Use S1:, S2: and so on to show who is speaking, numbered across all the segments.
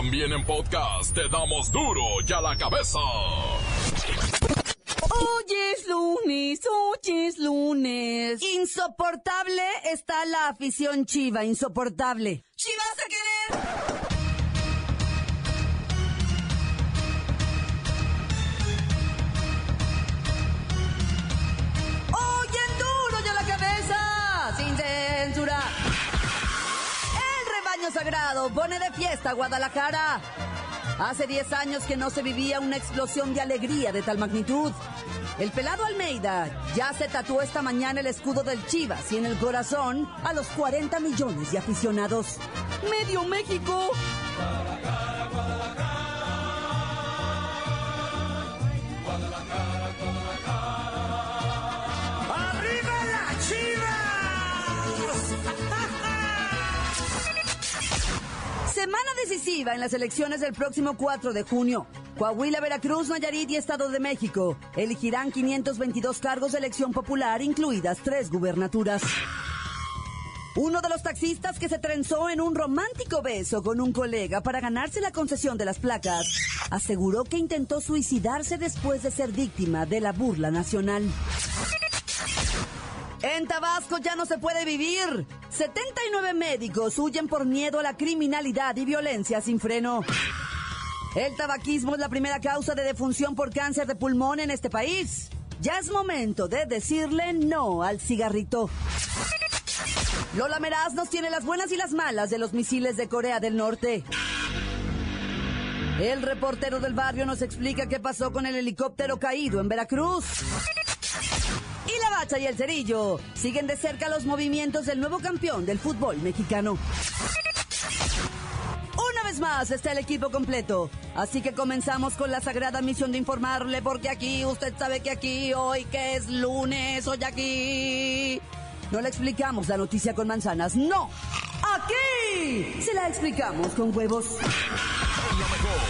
S1: También en podcast te damos duro y a la cabeza.
S2: Hoy es lunes, hoy es lunes. Insoportable está la afición chiva, insoportable. ¡Chivas a querer! Rebaño sagrado pone de fiesta a Guadalajara. Hace 10 años que no se vivía una explosión de alegría de tal magnitud. El pelado Almeida ya se tatuó esta mañana el escudo del Chivas y en el corazón a los 40 millones de aficionados. ¡Medio México! Semana decisiva en las elecciones del próximo 4 de junio. Coahuila, Veracruz, Nayarit y Estado de México elegirán 522 cargos de elección popular, incluidas tres gubernaturas. Uno de los taxistas que se trenzó en un romántico beso con un colega para ganarse la concesión de las placas, aseguró que intentó suicidarse después de ser víctima de la burla nacional. En Tabasco ya no se puede vivir. 79 médicos huyen por miedo a la criminalidad y violencia sin freno. El tabaquismo es la primera causa de defunción por cáncer de pulmón en este país. Ya es momento de decirle no al cigarrito. Lola Meraz nos tiene las buenas y las malas de los misiles de Corea del Norte. El reportero del barrio nos explica qué pasó con el helicóptero caído en Veracruz. Y la bacha y el cerillo siguen de cerca los movimientos del nuevo campeón del fútbol mexicano. Una vez más está el equipo completo, así que comenzamos con la sagrada misión de informarle porque aquí, usted sabe que aquí, hoy que es lunes, hoy aquí, no le explicamos la noticia con manzanas, no, aquí se la explicamos con huevos.
S1: Lo mejor,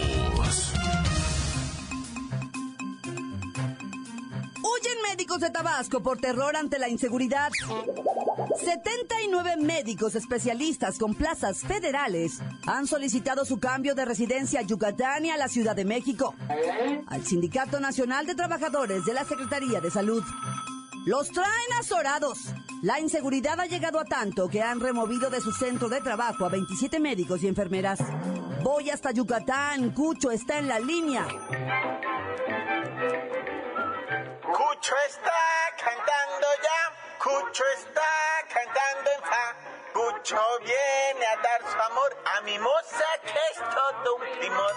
S2: De Tabasco por terror ante la inseguridad. 79 médicos especialistas con plazas federales han solicitado su cambio de residencia a Yucatán y a la Ciudad de México. Al Sindicato Nacional de Trabajadores de la Secretaría de Salud. Los traen azorados. La inseguridad ha llegado a tanto que han removido de su centro de trabajo a 27 médicos y enfermeras. Voy hasta Yucatán, Cucho está en la línea.
S3: Cucho está cantando ya, Cucho está cantando en fa. Cucho viene a dar su amor a mi moza que es todo un primor.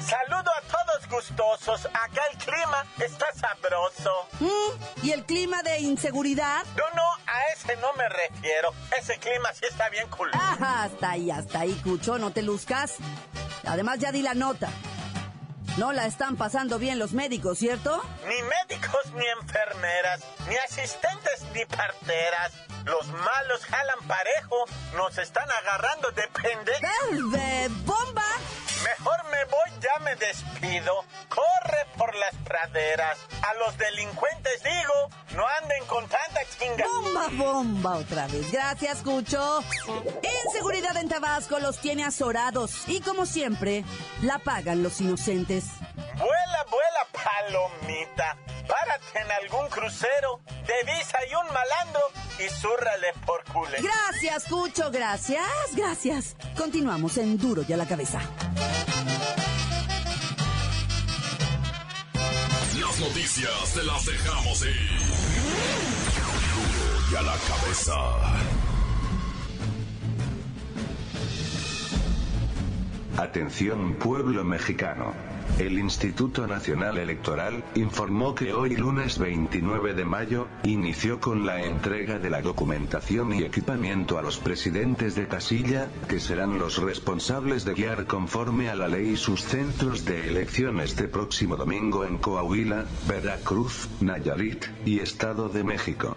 S3: Saludo a todos gustosos, acá el clima está sabroso.
S2: ¿Mm? ¿Y el clima de inseguridad?
S3: No, no, a ese no me refiero. Ese clima sí está bien cool.
S2: Ajá, hasta ahí, hasta ahí, Cucho, no te luzcas. Además, ya di la nota. No la están pasando bien los médicos, ¿cierto?
S3: Ni médicos ni enfermeras, ni asistentes ni parteras. Los malos jalan parejo, nos están agarrando de pendejo.
S2: ¡Eh, ¡Bomba!
S3: Mejor me voy, ya me despido. Corre por las praderas. A los delincuentes digo, no anden con tanta chinga.
S2: ¡Bomba, bomba otra vez! Gracias, Cucho. Inseguridad en Tabasco los tiene azorados y, como siempre, la pagan los inocentes.
S3: Vuela, vuela, palomita. Párate en algún crucero, divisa y un malandro y zúrrale por culé.
S2: Gracias, Cucho, gracias, gracias. Continuamos en Duro y a la cabeza.
S1: Noticias te las dejamos ir. Y a la cabeza.
S4: Atención pueblo mexicano. El Instituto Nacional Electoral informó que hoy lunes 29 de mayo, inició con la entrega de la documentación y equipamiento a los presidentes de casilla, que serán los responsables de guiar conforme a la ley sus centros de elección este próximo domingo en Coahuila, Veracruz, Nayarit y Estado de México.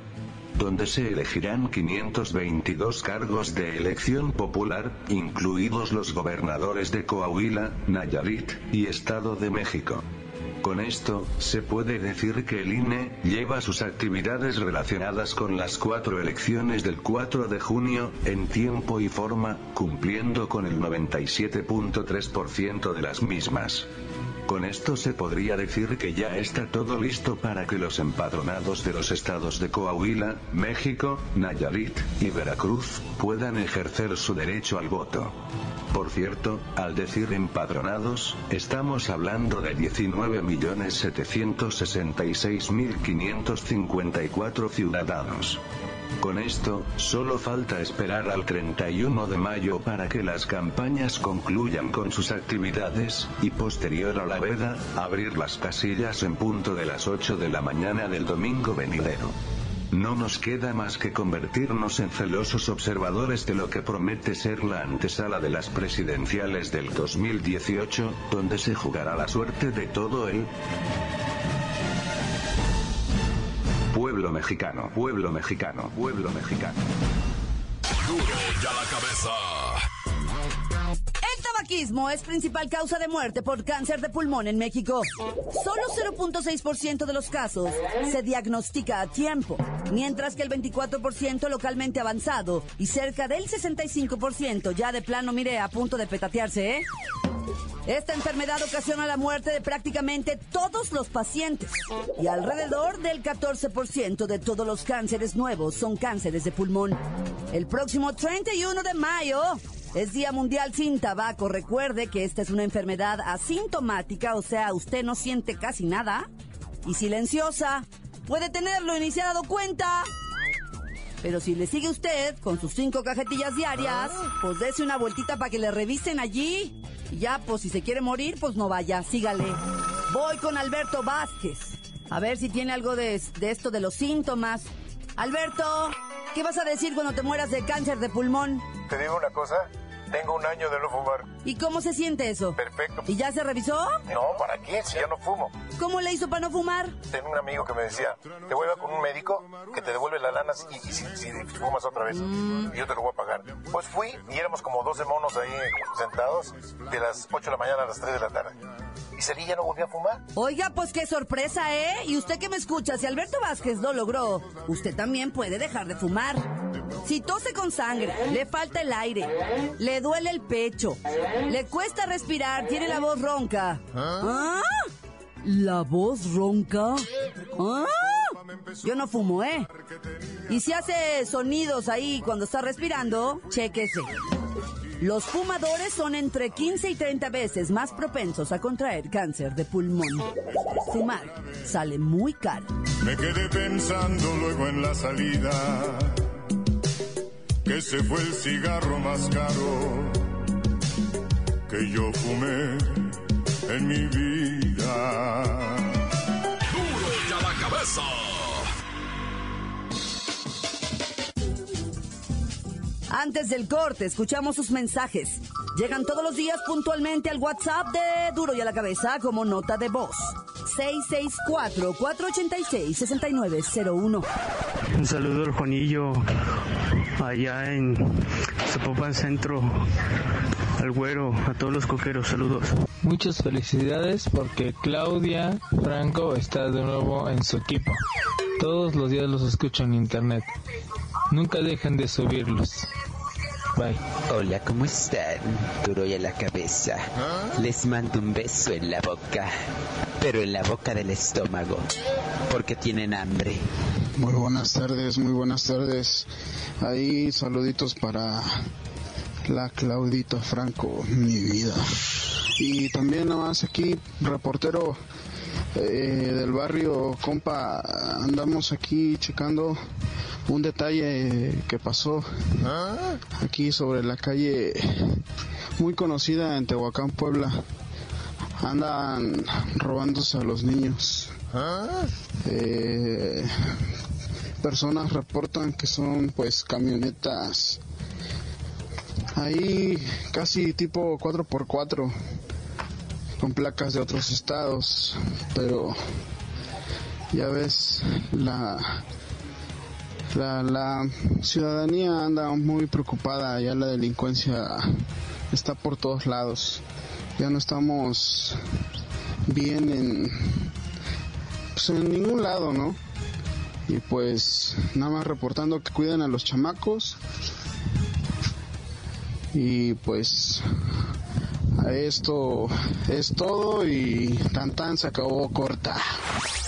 S4: Donde se elegirán 522 cargos de elección popular, incluidos los gobernadores de Coahuila, Nayarit y Estado de México. Con esto, se puede decir que el INE lleva sus actividades relacionadas con las cuatro elecciones del 4 de junio, en tiempo y forma, cumpliendo con el 97.3% de las mismas. Con esto se podría decir que ya está todo listo para que los empadronados de los estados de Coahuila, México, Nayarit y Veracruz puedan ejercer su derecho al voto. Por cierto, al decir empadronados, estamos hablando de 19.766.554 ciudadanos. Con esto, solo falta esperar al 31 de mayo para que las campañas concluyan con sus actividades, y posterior a la veda, abrir las casillas en punto de las 8 de la mañana del domingo venidero. No nos queda más que convertirnos en celosos observadores de lo que promete ser la antesala de las presidenciales del 2018, donde se jugará la suerte de todo el Pueblo mexicano, pueblo mexicano, pueblo mexicano.
S1: Duro ya la cabeza.
S2: El tabaquismo es principal causa de muerte por cáncer de pulmón en México. Solo 0.6% de los casos se diagnostica a tiempo, mientras que el 24% localmente avanzado y cerca del 65% ya de plano mire a punto de petatearse, ¿eh? Esta enfermedad ocasiona la muerte de prácticamente todos los pacientes y alrededor del 14% de todos los cánceres nuevos son cánceres de pulmón. El próximo 31 de mayo es Día Mundial sin Tabaco. Recuerde que esta es una enfermedad asintomática, o sea, usted no siente casi nada y silenciosa. Puede tenerlo y ni se ha dado cuenta. Pero si le sigue usted con sus cinco cajetillas diarias, pues dése una vueltita para que le revisen allí. Ya, pues si se quiere morir, pues no vaya, sígale. Voy con Alberto Vázquez. A ver si tiene algo de, de esto de los síntomas. Alberto, ¿qué vas a decir cuando te mueras de cáncer de pulmón?
S5: Te digo una cosa, tengo un año de no fumar.
S2: ¿Y cómo se siente eso?
S5: Perfecto.
S2: ¿Y ya se revisó?
S5: No, ¿para qué? Si ya no fumo.
S2: ¿Cómo le hizo para no fumar?
S5: Tengo un amigo que me decía, te voy a con un médico que te devuelve la lana y, y si, si fumas otra vez, y yo te lo voy a pagar. Pues fui y éramos como 12 monos ahí sentados de las 8 de la mañana a las 3 de la tarde. Y no volví a fumar.
S2: Oiga, pues qué sorpresa, ¿eh? Y usted que me escucha, si Alberto Vázquez lo logró, usted también puede dejar de fumar. Si tose con sangre, le falta el aire, le duele el pecho, le cuesta respirar, tiene la voz ronca. ¿Ah? ¿La voz ronca? ¿Ah? Yo no fumo, ¿eh? Y si hace sonidos ahí cuando está respirando, chéquese. Los fumadores son entre 15 y 30 veces más propensos a contraer cáncer de pulmón. Fumar sale muy caro.
S6: Me quedé pensando luego en la salida que se fue el cigarro más caro que yo fumé en mi vida.
S1: Duro ya la cabeza.
S2: Antes del corte, escuchamos sus mensajes. Llegan todos los días puntualmente al WhatsApp de Duro y a la cabeza como nota de voz. 664-486-6901.
S7: Un saludo al Juanillo allá en Zapopan Centro, al güero, a todos los coqueros, saludos.
S8: Muchas felicidades porque Claudia Franco está de nuevo en su equipo. Todos los días los escucho en internet. Nunca dejen de subirlos. Bye.
S9: Hola, ¿cómo están? Duro y a la cabeza. Les mando un beso en la boca, pero en la boca del estómago, porque tienen hambre.
S10: Muy buenas tardes, muy buenas tardes. Ahí saluditos para la Claudita Franco, mi vida. Y también nada más aquí, reportero eh, del barrio, compa, andamos aquí checando un detalle que pasó aquí sobre la calle muy conocida en Tehuacán, Puebla. Andan robándose a los niños. Eh, personas reportan que son pues camionetas ahí casi tipo 4x4 con placas de otros estados, pero ya ves la La, la ciudadanía anda muy preocupada, ya la delincuencia está por todos lados. Ya no estamos bien en, pues en ningún lado, ¿no? Y pues nada más reportando que cuiden a los chamacos. Y pues esto es todo y tan tan se acabó corta.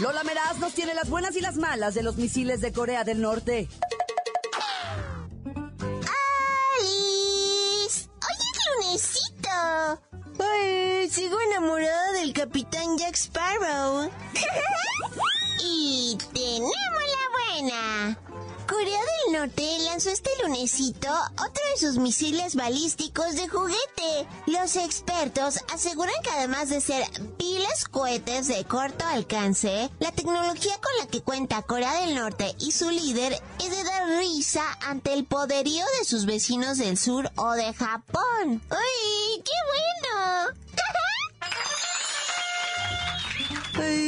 S2: Lola Meraz nos tiene las buenas y las malas de los misiles de Corea del Norte.
S11: ¡Alice! ¡Oye, lunesito! Ay, sigo enamorada del capitán Jack Sparrow. y tenemos la buena. Corea del Norte lanzó este lunesito otro de sus misiles balísticos de juguete. Los expertos aseguran que además de ser piles cohetes de corto alcance, la tecnología con la que cuenta Corea del Norte y su líder es de dar risa ante el poderío de sus vecinos del sur o de Japón. ¡Uy, qué bueno!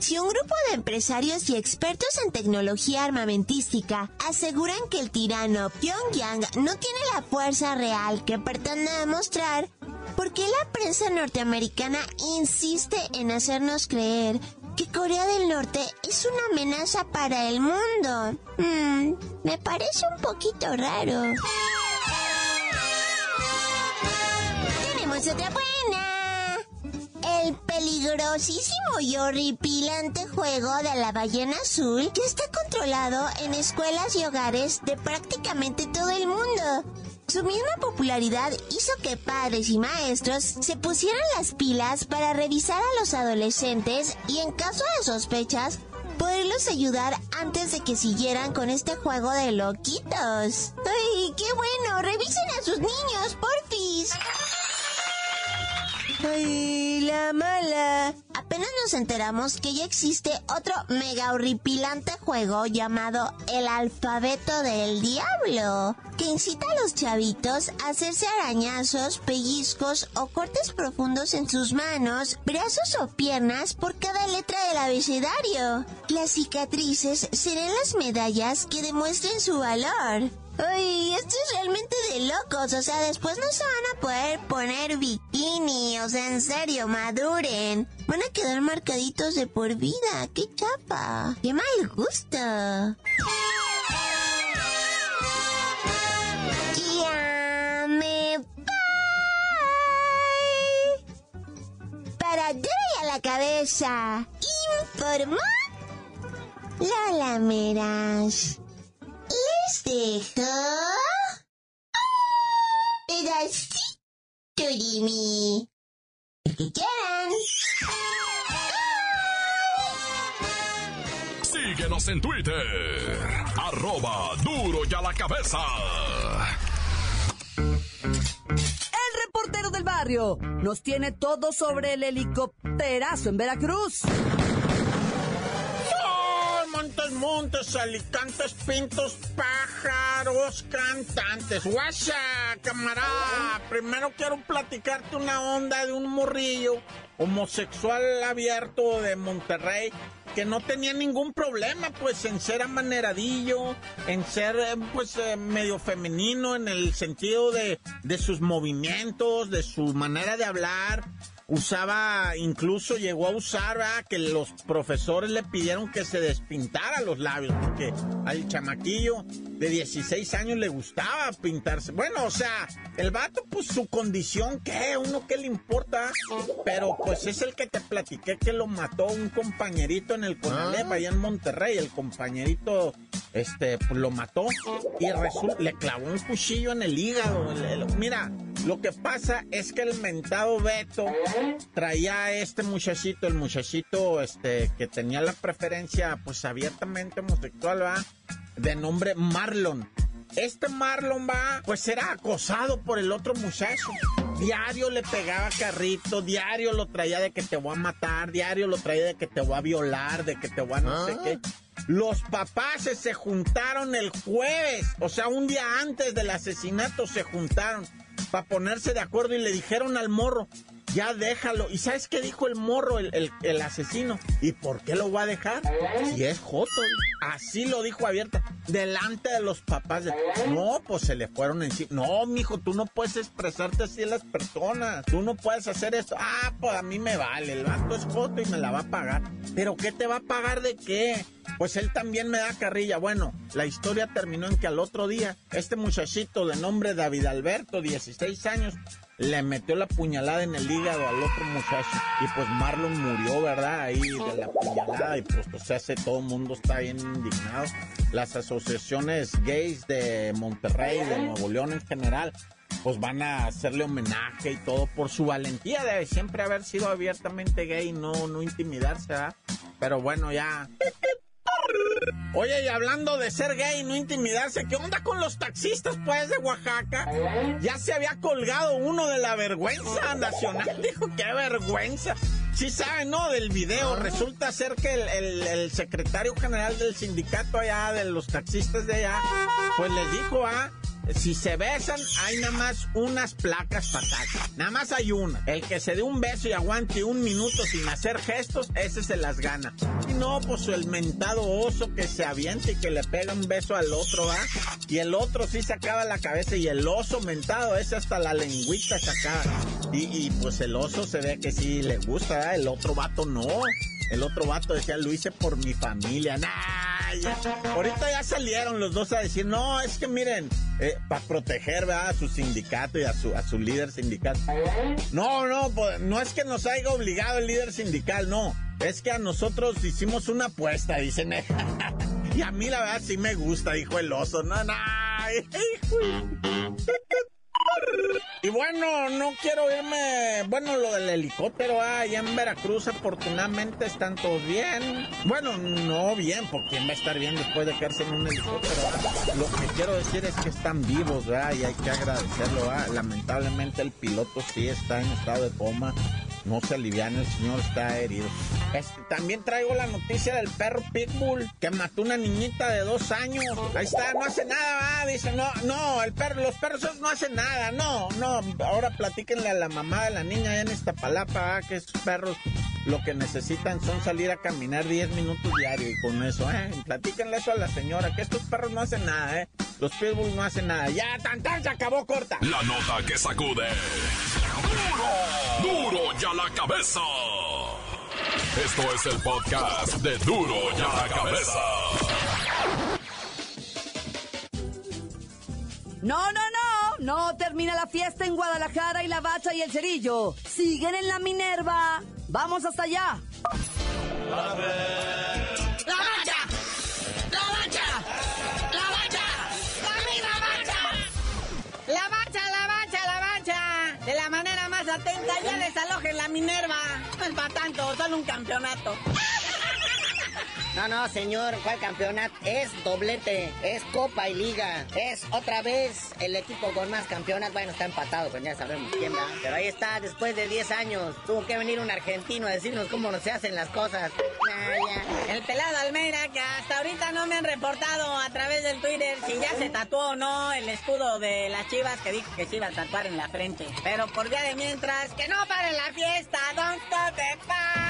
S11: Si un grupo de empresarios y expertos en tecnología armamentística aseguran que el tirano Pyongyang no tiene la fuerza real que pretende demostrar, ¿por qué la prensa norteamericana insiste en hacernos creer que Corea del Norte es una amenaza para el mundo? Hmm, me parece un poquito raro. Tenemos otra buena. El peligrosísimo y horripilante juego de la ballena azul que está controlado en escuelas y hogares de prácticamente todo el mundo. Su misma popularidad hizo que padres y maestros se pusieran las pilas para revisar a los adolescentes y en caso de sospechas, poderlos ayudar antes de que siguieran con este juego de loquitos. ¡Ay, qué bueno! ¡Revisen a sus niños, porfis! ¡Ay, la mala! Apenas nos enteramos que ya existe otro mega horripilante juego llamado El Alfabeto del Diablo, que incita a los chavitos a hacerse arañazos, pellizcos o cortes profundos en sus manos, brazos o piernas por cada letra del abecedario. Las cicatrices serán las medallas que demuestren su valor. Ay, esto es realmente de locos, o sea, después no se van a poder poner bikini, o sea, en serio, maduren. Van a quedar marcaditos de por vida, qué chapa, qué mal gusto. Ya me voy. Para a la cabeza, informó Lola Meras. Dejo pedacito de mí. El que quieran.
S1: Síguenos en Twitter. Arroba duro y a la cabeza.
S2: El reportero del barrio nos tiene todo sobre el helicópterazo en Veracruz.
S3: Montes, montes, alicantes, pintos, pájaros, cantantes. Guasa, camarada. Primero quiero platicarte una onda de un morrillo homosexual abierto de Monterrey que no tenía ningún problema pues en ser amaneradillo, en ser eh, pues eh, medio femenino en el sentido de, de sus movimientos, de su manera de hablar usaba, incluso llegó a usar, ¿verdad? que los profesores le pidieron que se despintara los labios, porque al chamaquillo de 16 años le gustaba pintarse. Bueno, o sea, el vato, pues su condición, ¿qué? Uno qué le importa, pero pues es el que te platiqué que lo mató un compañerito en el Conalep, allá en Monterrey, el compañerito este, pues lo mató y le clavó un cuchillo en el hígado. mira, lo que pasa es que el mentado Beto traía a este muchachito, el muchachito este, que tenía la preferencia pues abiertamente homosexual, ¿va? De nombre Marlon. Este Marlon va, pues era acosado por el otro muchacho. Diario le pegaba carrito, diario lo traía de que te voy a matar, diario lo traía de que te voy a violar, de que te voy a no sé qué. Los papás se juntaron el jueves, o sea, un día antes del asesinato se juntaron para ponerse de acuerdo y le dijeron al morro, ya déjalo. ¿Y sabes qué dijo el morro, el, el- asesino? ¿Y por qué lo va a dejar? Si es joto. Así lo dijo abierta, delante de los papás. No, pues se le fueron encima. No, mijo, tú no puedes expresarte así a las personas. Tú no puedes hacer esto. Ah, pues a mí me vale. El vato es joto y me la va a pagar. ¿Pero qué te va a pagar de qué? Pues él también me da carrilla. Bueno, la historia terminó en que al otro día, este muchachito de nombre David Alberto, 16 años, le metió la puñalada en el hígado al otro muchacho. Y pues Marlon murió, ¿verdad? Ahí de la puñalada. Y pues, o sea, se- todo el mundo está bien indignado. Las asociaciones gays de Monterrey, de Nuevo León en general, pues van a hacerle homenaje y todo por su valentía de siempre haber sido abiertamente gay y no, no intimidarse, ¿verdad? Pero bueno, ya. Oye, y hablando de ser gay y no intimidarse, ¿qué onda con los taxistas, pues, de Oaxaca? Ya se había colgado uno de la vergüenza nacional. Dijo, qué vergüenza. Sí saben, ¿no? Del video. Resulta ser que el, el- secretario general del sindicato allá, de los taxistas de allá, pues les dijo, ah, si se besan, hay nada más unas placas para taxi. Nada más hay una. El que se dé un beso y aguante un minuto sin hacer gestos, ese se las gana. Y no, pues el mentado oso que se avienta y que le pega un beso al otro, ¿va? Y el otro sí sacaba la cabeza y el oso mentado, ese hasta la lengüita sacaba. Y, y, pues el oso se ve que sí le gusta, ¿verdad? El otro vato no. El otro vato decía, lo hice por mi familia. Nah. Ahorita ya salieron los dos a decir, no, es que miren, para proteger ¿verdad? a su sindicato y a su, a su líder sindical. No, no, pues, no es que nos haya obligado el líder sindical, no. Es que a nosotros hicimos una apuesta, dicen. y a mí la verdad sí me gusta, dijo el oso. No, no. Y bueno, no quiero irme. Bueno, lo del helicóptero ah, allá en Veracruz, afortunadamente están todos bien. Bueno, no bien, porque va a estar bien después de quedarse en un helicóptero. ah. Lo que quiero decir es que están vivos, ¿verdad? Y hay que agradecerlo. ah. Lamentablemente el piloto sí está en estado de coma. No se aliviana, el señor está herido. También traigo la noticia del perro Pitbull que mató una niñita de dos años. Ahí está, no hace nada, ¿va? Dice, no, no, el perro, los perros no hacen nada, no, no. Ahora platíquenle a la mamá de la niña allá en Iztapalapa, ¿va? que esos perros lo que necesitan son salir a caminar 10 minutos diario y con eso, ¿eh? Platíquenle eso a la señora, que estos perros no hacen nada, ¿eh? Los Pitbull no hacen nada. Ya, tan, tan, se acabó corta.
S1: La nota que sacude. ¡Duro! ¡Duro ya la cabeza! Esto es el podcast de Duro ya la cabeza.
S2: No, no, no, no termina la fiesta en Guadalajara y la bacha y el cerillo. Siguen en la Minerva. Vamos hasta allá.
S3: ¡La
S12: tanto, solo un campeonato.
S13: No, no, señor, ¿cuál campeonato? Es doblete, es Copa y Liga. Es otra vez el equipo con más campeonatos. Bueno, está empatado, pues ya sabemos quién va. Pero ahí está, después de 10 años. Tuvo que venir un argentino a decirnos cómo se hacen las cosas.
S12: El pelado Almeida, que hasta ahorita no me han reportado a través del Twitter si ya se tatuó o no el escudo de las chivas que dijo que se iba a tatuar en la frente. Pero por día de mientras, que no pare la fiesta, don't stop the.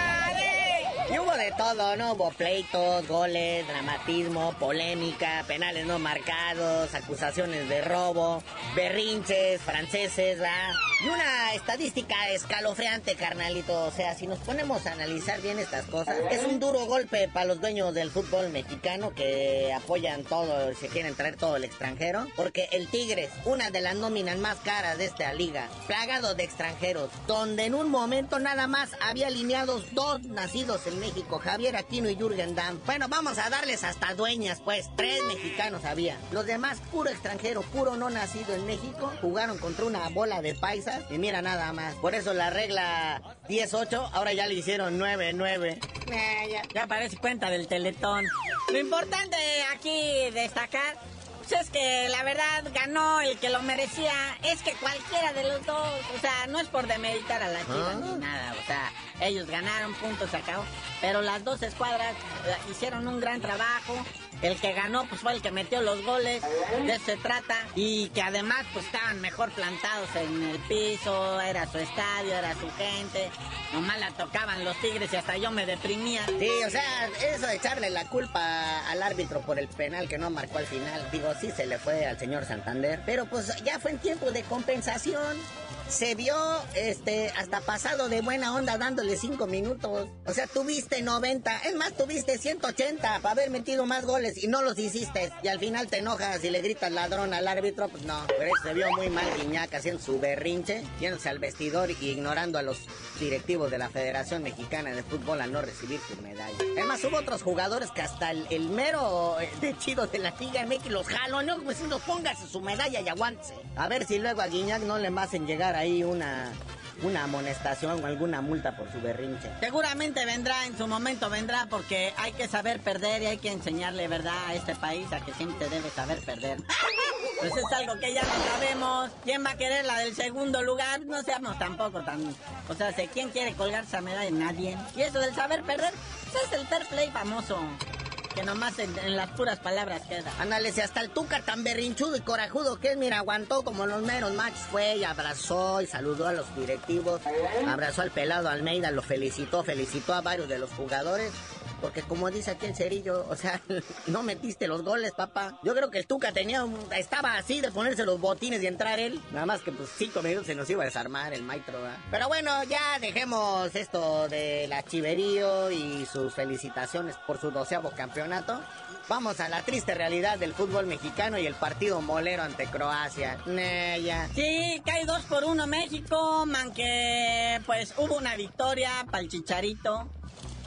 S13: Y hubo de todo, ¿no? Hubo pleitos, goles, dramatismo, polémica, penales no marcados, acusaciones de robo, berrinches, franceses, ¿verdad? Y una estadística escalofriante, carnalito. O sea, si nos ponemos a analizar bien estas cosas, es un duro golpe para los dueños del fútbol mexicano que apoyan todo, se quieren traer todo el extranjero. Porque el Tigres, una de las nóminas más caras de esta liga, plagado de extranjeros, donde en un momento nada más había alineados dos nacidos en en México, Javier Aquino y Jürgen Damm. Bueno, vamos a darles hasta dueñas, pues. Tres mexicanos había. Los demás, puro extranjero, puro no nacido en México, jugaron contra una bola de paisas. Y mira nada más. Por eso la regla 10-8, ahora ya le hicieron 9-9.
S12: Eh, ya, ya parece cuenta del teletón. Lo importante aquí destacar pues es que la verdad ganó el que lo merecía. Es que cualquiera de los dos, o sea, no es por demeritar a la chiva ni nada, o sea, ellos ganaron, puntos, se acabó. Pero las dos escuadras eh, hicieron un gran trabajo. El que ganó pues fue el que metió los goles, de eso se trata. Y que además pues estaban mejor plantados en el piso, era su estadio, era su gente. Nomás la tocaban los tigres y hasta yo me deprimía.
S13: Sí, o sea, eso de echarle la culpa al árbitro por el penal que no marcó al final, digo, sí se le fue al señor Santander, pero pues ya fue en tiempo de compensación. Se vio este hasta pasado de buena onda dándole cinco minutos. O sea, tuviste 90, es más, tuviste 180 para haber metido más goles y no los hiciste. Y al final te enojas y le gritas ladrón al árbitro, pues no. Pero se vio muy mal Guiñac haciendo su berrinche, yéndose al vestidor y ignorando a los directivos de la Federación Mexicana de Fútbol a no recibir su medalla. Además, hubo otros jugadores que hasta el, mero eh, de chido de la Liga MX los jaló, no, pues no póngase su medalla y aguántese. A ver si luego a Guiñac no le hacen llegar ahí una, una amonestación o alguna multa por su berrinche.
S12: Seguramente vendrá, en su momento vendrá, porque hay que saber perder y hay que enseñarle, ¿verdad?, a este país a que siempre debe saber perder. Pues es algo que ya no sabemos. ¿Quién va a querer la del segundo lugar? No seamos tampoco tan... O sea, ¿quién quiere colgar esa medalla? Nadie. Y eso del saber perder, pues es el fair play famoso. Que nomás en, las puras palabras queda.
S13: Ándale, si hasta el Tuca tan berrinchudo y corajudo que es, mira, aguantó como los meros machos, fue y abrazó y saludó a los directivos, abrazó al pelado Almeida, lo felicitó, felicitó a varios de los jugadores. Porque como dice aquí el cerillo, o sea, no metiste los goles, papá. Yo creo que el Tuca tenía un- estaba así de ponerse los botines y entrar él. Nada más que pues cinco minutos se nos iba a desarmar el maestro, ¿verdad? Pero bueno, ya dejemos esto de la chiverío y sus felicitaciones por su doceavo campeonato. Vamos a la triste realidad del fútbol mexicano y el partido molero ante Croacia. Nah.
S12: Sí, cae dos por uno México, man que pues hubo una victoria para el Chicharito,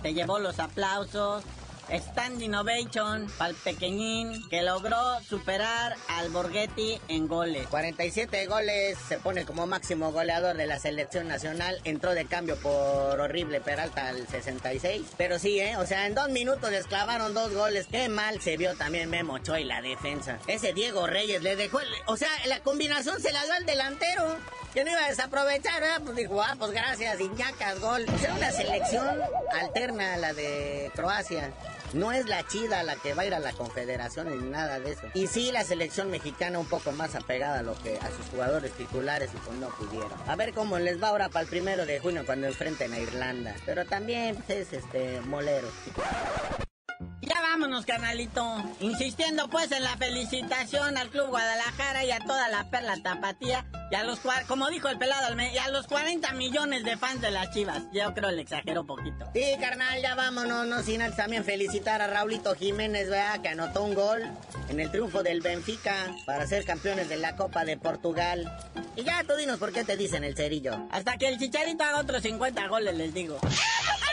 S12: se llevó los aplausos. Standing Ovation para el pequeñín que logró superar al Borghetti en goles.
S13: 47 goles, se pone como máximo goleador de la selección nacional. Entró de cambio por horrible Peralta al 66. Pero sí, ¿eh? O sea, en dos minutos les clavaron dos goles. Qué mal se vio también Memo Ochoa y la defensa. Ese Diego Reyes le dejó. el- O sea, la combinación se la dio al delantero. Que no iba a desaprovechar, ¿verdad? Pues dijo, ah, pues gracias, Iñacas, gol. O sea, una selección alterna a la de Croacia. No es la chida la que va a ir a la confederación ni nada de eso. Y sí, la selección mexicana un poco más apegada a lo que a sus jugadores titulares y pues no pudieron. A ver cómo les va ahora para el primero de junio cuando enfrenten a Irlanda. Pero también pues, es este molero.
S12: Ya vámonos, carnalito. Insistiendo pues en la felicitación al Club Guadalajara y a toda la perla tapatía. Y a los, como dijo el pelado y a los 40 millones de fans de las chivas. Yo creo le exageró poquito.
S13: Sí, carnal, ya vámonos, no sin antes también felicitar a Raulito Jiménez, ¿verdad? Que anotó un gol en el triunfo del Benfica para ser campeones de la Copa de Portugal. Y ya tú dinos por qué te dicen el cerillo.
S12: Hasta que el Chicharito haga otros 50 goles, les digo.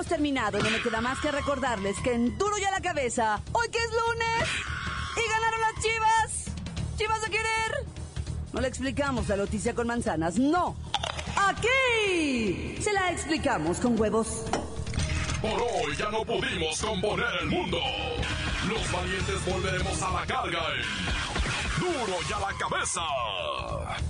S2: hemos terminado. No me queda más que recordarles que en Duro y a la cabeza, hoy que es lunes, y ganaron las chivas. ¿Chivas a querer? No le explicamos la noticia con manzanas, no. Aquí se la explicamos con huevos.
S1: Por hoy ya no pudimos componer el mundo. Los valientes volveremos a la carga en Duro y a la cabeza.